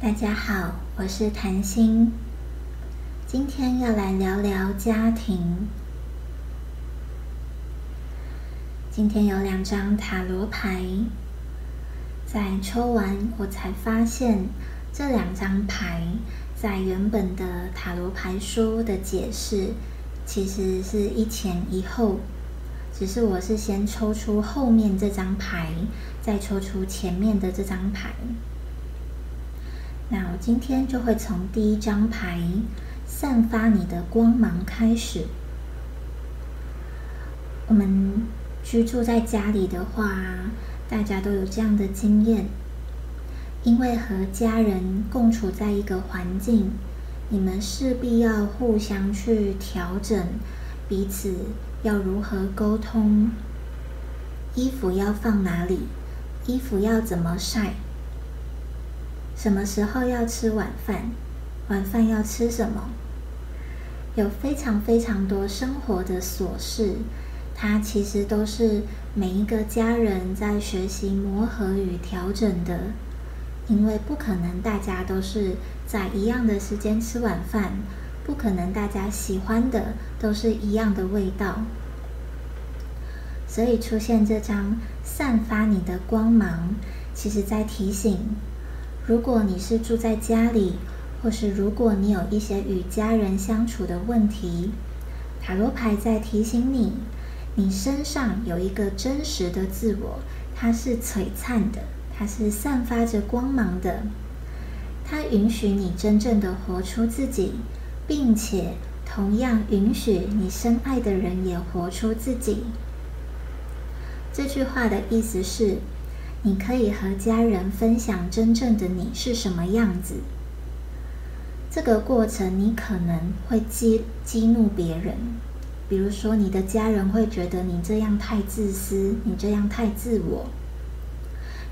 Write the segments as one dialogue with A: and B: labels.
A: 大家好，我是谭心，今天要来聊聊家庭。今天有两张塔罗牌，在抽完我才发现，这两张牌在原本的塔罗牌书的解释，其实是一前一后，只是我是先抽出后面这张牌，再抽出前面的这张牌。那我今天就会从第一张牌“散发你的光芒”开始。我们居住在家里的话，大家都有这样的经验，因为和家人共处在一个环境，你们势必要互相去调整彼此要如何沟通，衣服要放哪里，衣服要怎么晒。什么时候要吃晚饭？晚饭要吃什么？有非常非常多生活的琐事，它其实都是每一个家人在学习磨合与调整的。因为不可能大家都是在一样的时间吃晚饭，不可能大家喜欢的都是一样的味道，所以出现这张散发你的光芒，其实在提醒。如果你是住在家里，或是如果你有一些与家人相处的问题，塔罗牌在提醒你，你身上有一个真实的自我，它是璀璨的，它是散发着光芒的，它允许你真正的活出自己，并且同样允许你深爱的人也活出自己。这句话的意思是。你可以和家人分享真正的你是什么样子。这个过程你可能会激激怒别人，比如说你的家人会觉得你这样太自私，你这样太自我。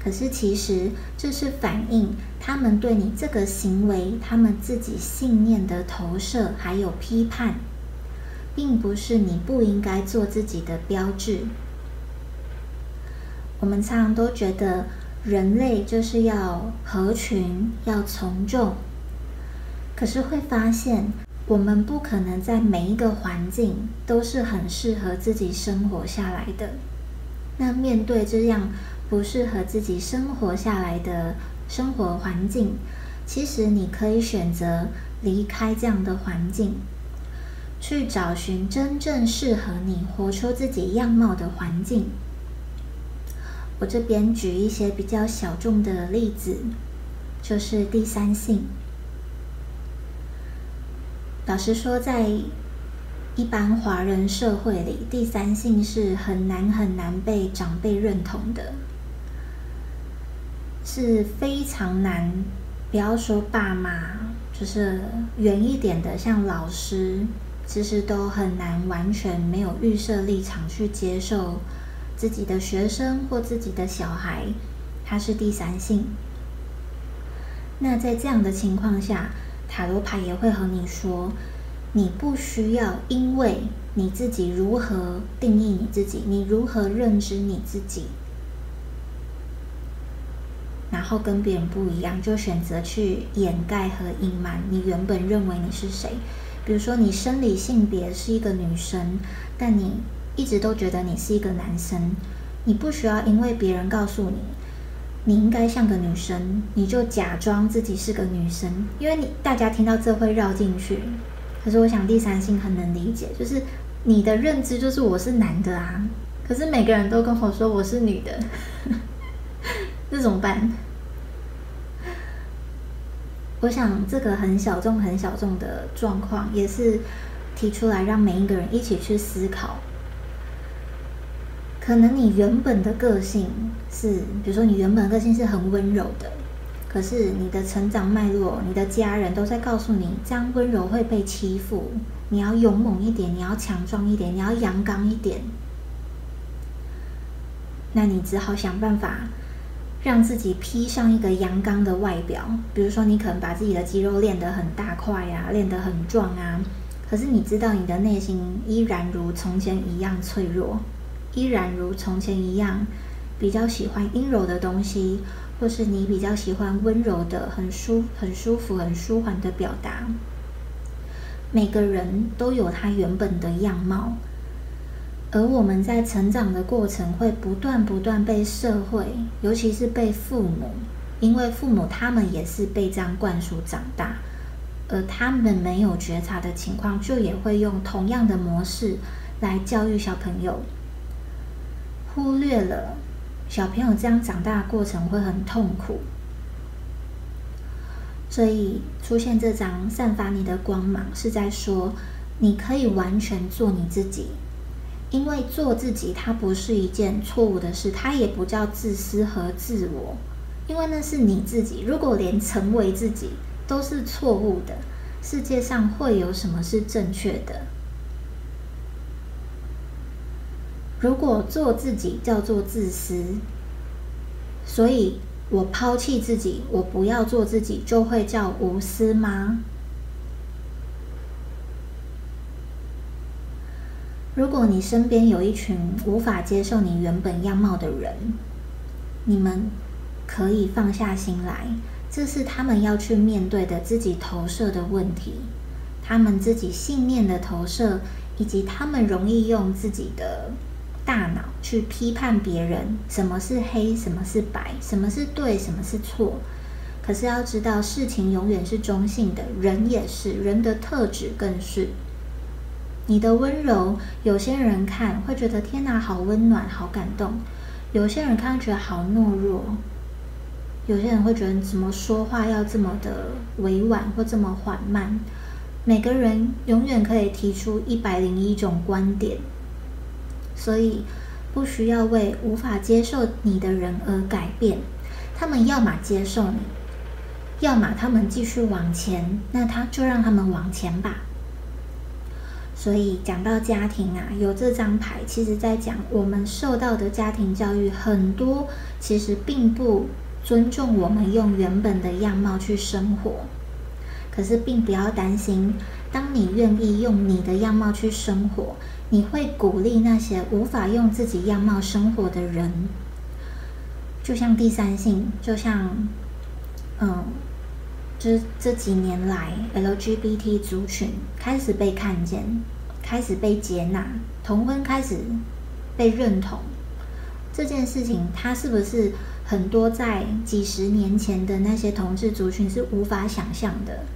A: 可是其实这是反映他们对你这个行为，他们自己信念的投射还有批判，并不是你不应该做自己的标志。我们常常都觉得人类就是要合群、要从众，可是会发现我们不可能在每一个环境都是很适合自己生活下来的。那面对这样不适合自己生活下来的生活环境，其实你可以选择离开这样的环境，去找寻真正适合你活出自己样貌的环境。我这边举一些比较小众的例子，就是第三性。老实说，在一般华人社会里，第三性是很难很难被长辈认同的，是非常难。不要说爸妈，就是远一点的，像老师，其实都很难完全没有预设立场去接受。自己的学生或自己的小孩，他是第三性。那在这样的情况下，塔罗牌也会和你说，你不需要因为你自己如何定义你自己，你如何认知你自己，然后跟别人不一样，就选择去掩盖和隐瞒你原本认为你是谁。比如说，你生理性别是一个女生，但你。一直都觉得你是一个男生，你不需要因为别人告诉你你应该像个女生，你就假装自己是个女生，因为你大家听到这会绕进去。可是我想第三性很能理解，就是你的认知就是我是男的啊，可是每个人都跟我说我是女的，这怎么办？我想这个很小众、很小众的状况，也是提出来让每一个人一起去思考。可能你原本的个性是，比如说你原本个性是很温柔的，可是你的成长脉络，你的家人都在告诉你，这样温柔会被欺负，你要勇猛一点，你要强壮一点，你要阳刚一点。那你只好想办法让自己披上一个阳刚的外表，比如说你可能把自己的肌肉练得很大块呀，练得很壮啊，可是你知道你的内心依然如从前一样脆弱。依然如从前一样，比较喜欢阴柔的东西，或是你比较喜欢温柔的、很舒、很舒服、很舒缓的表达。每个人都有他原本的样貌，而我们在成长的过程会不断不断被社会，尤其是被父母，因为父母他们也是被这样灌输长大，而他们没有觉察的情况，就也会用同样的模式来教育小朋友，忽略了小朋友这样长大的过程会很痛苦。所以出现这张散发你的光芒，是在说你可以完全做你自己，因为做自己它不是一件错误的事，它也不叫自私和自我，因为那是你自己。如果连成为自己都是错误的，世界上会有什么是正确的？如果做自己叫做自私，所以。我抛弃自己，我不要做自己，就会叫无私吗？如果你身边有一群无法接受你原本样貌的人，你们可以放下心来，这是他们要去面对的自己投射的问题，他们自己信念的投射，以及他们容易用自己的。大脑去批判别人，什么是黑，什么是白，什么是对，什么是错。可是要知道，事情永远是中性的，人也是，人的特质更是。你的温柔，有些人看会觉得天哪，好温暖，好感动；有些人看觉得好懦弱；有些人会觉得怎么说话要这么的委婉或这么缓慢。每个人永远可以提出一百零一种观点。所以，不需要为无法接受你的人而改变。他们要么接受你，要么他们继续往前。那他就让他们往前吧。所以讲到家庭啊，有这张牌，其实在讲我们受到的家庭教育很多，其实并不尊重我们用原本的样貌去生活。可是，并不要担心，当你愿意用你的样貌去生活。你会鼓励那些无法用自己样貌生活的人，就像第三性，就像，嗯，这这几年来，LGBT 族群开始被看见，开始被接纳，同婚开始被认同，这件事情，它是不是很多在几十年前的那些同志族群是无法想象的？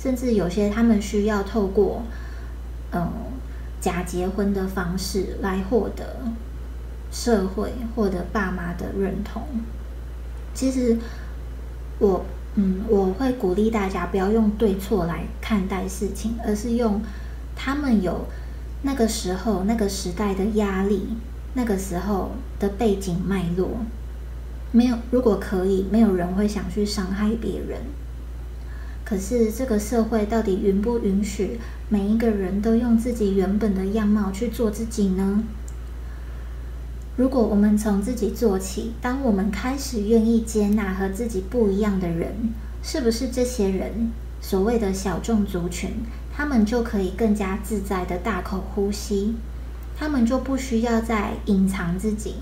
A: 甚至有些他们需要透过，嗯。假结婚的方式来获得社会、获得爸妈的认同。其实，我嗯，我会鼓励大家不要用对错来看待事情，而是用他们有那个时候、那个时代的压力、那个时候的背景脉络。没有，如果可以，没有人会想去伤害别人。可是，这个社会到底允不允许每一个人都用自己原本的样貌去做自己呢？如果我们从自己做起，当我们开始愿意接纳和自己不一样的人，是不是这些人所谓的小众族群，他们就可以更加自在的大口呼吸？他们就不需要再隐藏自己，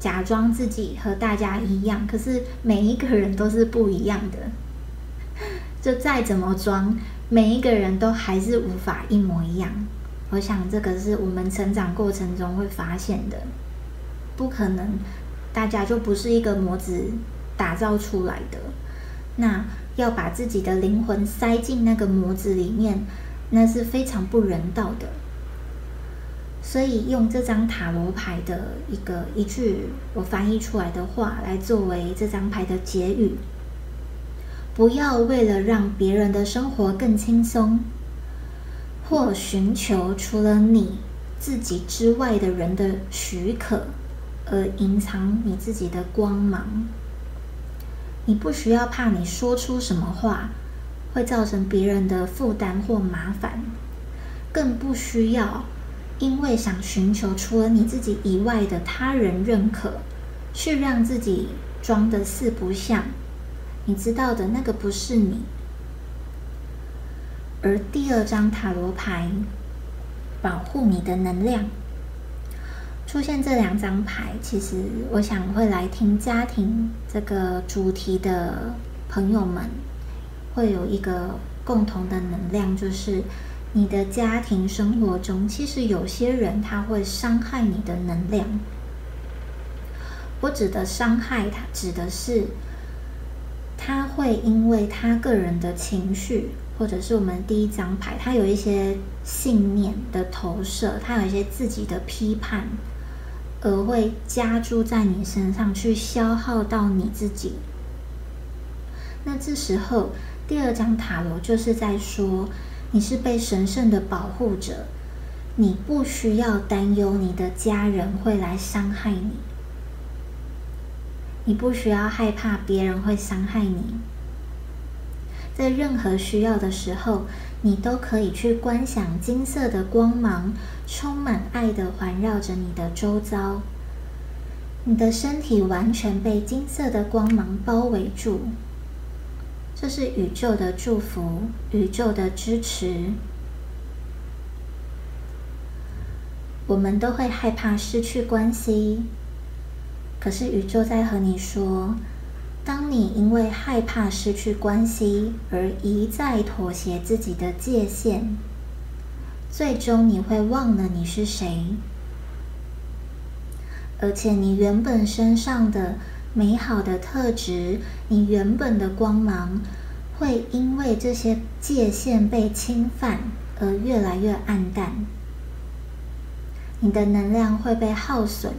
A: 假装自己和大家一样。可是每一个人都是不一样的。就再怎么装，每一个人都还是无法一模一样。我想这个是我们成长过程中会发现的，不可能大家就不是一个模子打造出来的。那要把自己的灵魂塞进那个模子里面，那是非常不人道的。所以用这张塔罗牌的一个一句我翻译出来的话来作为这张牌的结语。不要为了让别人的生活更轻松，或寻求除了你自己之外的人的许可，而隐藏你自己的光芒。你不需要怕你说出什么话会造成别人的负担或麻烦，更不需要因为想寻求除了你自己以外的他人认可，去让自己装的四不像。你知道的那个不是你，而第二张塔罗牌保护你的能量。出现这两张牌，其实我想会来听家庭这个主题的朋友们，会有一个共同的能量，就是你的家庭生活中，其实有些人他会伤害你的能量。我指的伤害，他指的是他会因为他个人的情绪，或者是我们第一张牌，他有一些信念的投射，他有一些自己的批判。而会加注在你身上，去消耗到你自己。那这时候，第二张塔罗就是在说，你是被神圣的保护者，你不需要担忧你的家人会来伤害你，你不需要害怕别人会伤害你。在任何需要的时候，你都可以去观想金色的光芒，充满爱的环绕着你的周遭。你的身体完全被金色的光芒包围住，这是宇宙的祝福，宇宙的支持。我们都会害怕失去关系，可是宇宙在和你说。当你因为害怕失去关系而一再妥协自己的界限，最终你会忘了你是谁，而且你原本身上的美好的特质，你原本的光芒，会因为这些界限被侵犯而越来越暗淡，你的能量会被耗损。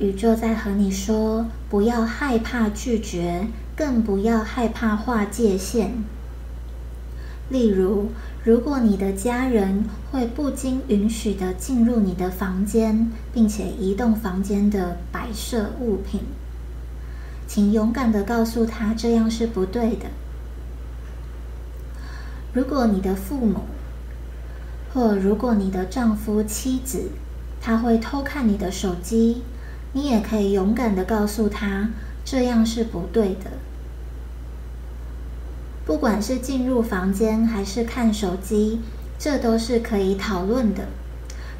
A: 宇宙在和你说：不要害怕拒绝，更不要害怕划界限。例如，如果你的家人会不经允许的进入你的房间，并且移动房间的摆设物品，请勇敢的告诉他这样是不对的。如果你的父母，或如果你的丈夫、妻子，他会偷看你的手机。你也可以勇敢的告诉他，这样是不对的。不管是进入房间还是看手机，这都是可以讨论的。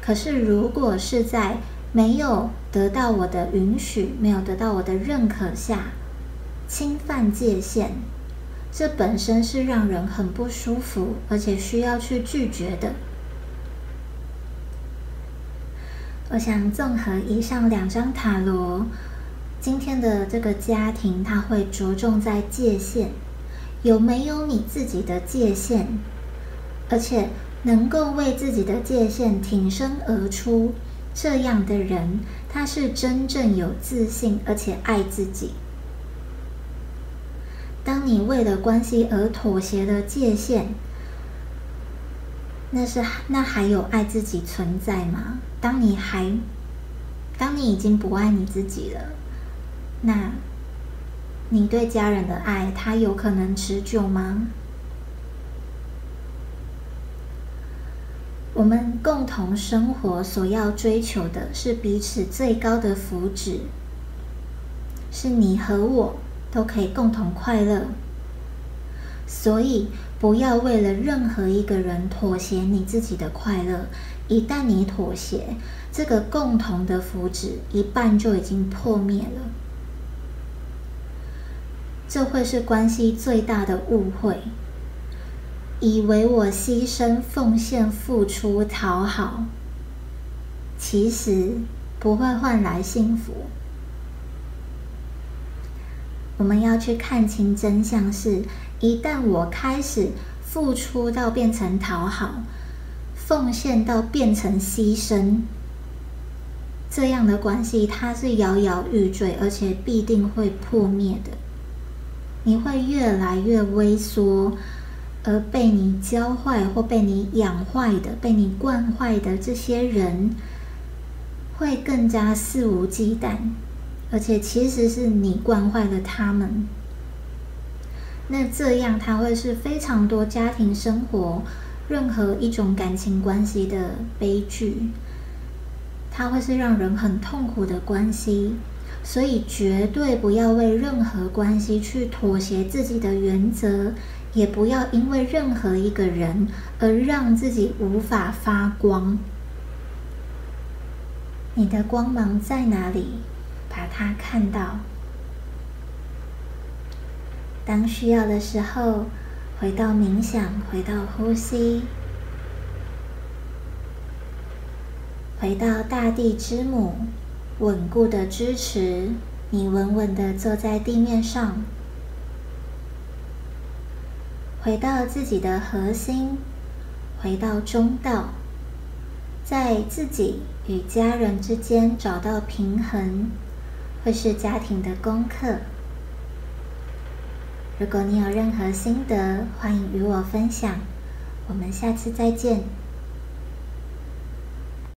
A: 可是，如果是在没有得到我的允许、没有得到我的认可下侵犯界限，这本身是让人很不舒服，而且需要去拒绝的。我想综合以上两张塔罗，今天的这个家庭，它会着重在界限，有没有你自己的界限，而且能够为自己的界限挺身而出，这样的人，他是真正有自信，而且爱自己。当你为了关系而妥协的界限。那是那还有爱自己存在吗？当你还，当你已经不爱你自己了，那你对家人的爱，它有可能持久吗？我们共同生活所要追求的是彼此最高的福祉，是你和我都可以共同快乐，所以。不要为了任何一个人妥协你自己的快乐。一旦你妥协，这个共同的福祉一半就已经破灭了。这会是关系最大的误会。以为我牺牲、奉献、付出、讨好，其实不会换来幸福。我们要去看清真相是。一旦我开始付出到变成讨好，奉献到变成牺牲，这样的关系它是摇摇欲坠，而且必定会破灭的。你会越来越微缩，而被你教坏或被你养坏的、被你惯坏的这些人，会更加肆无忌惮，而且其实是你惯坏了他们。那这样，它会是非常多家庭生活任何一种感情关系的悲剧，它会是让人很痛苦的关系，所以绝对不要为任何关系去妥协自己的原则，也不要因为任何一个人而让自己无法发光。你的光芒在哪里？把它看到。当需要的时候，回到冥想，回到呼吸，回到大地之母，稳固的支持你，稳稳的坐在地面上。回到自己的核心，回到中道，在自己与家人之间找到平衡，会是家庭的功课。如果你有任何心得，欢迎与我分享。我们下次再见。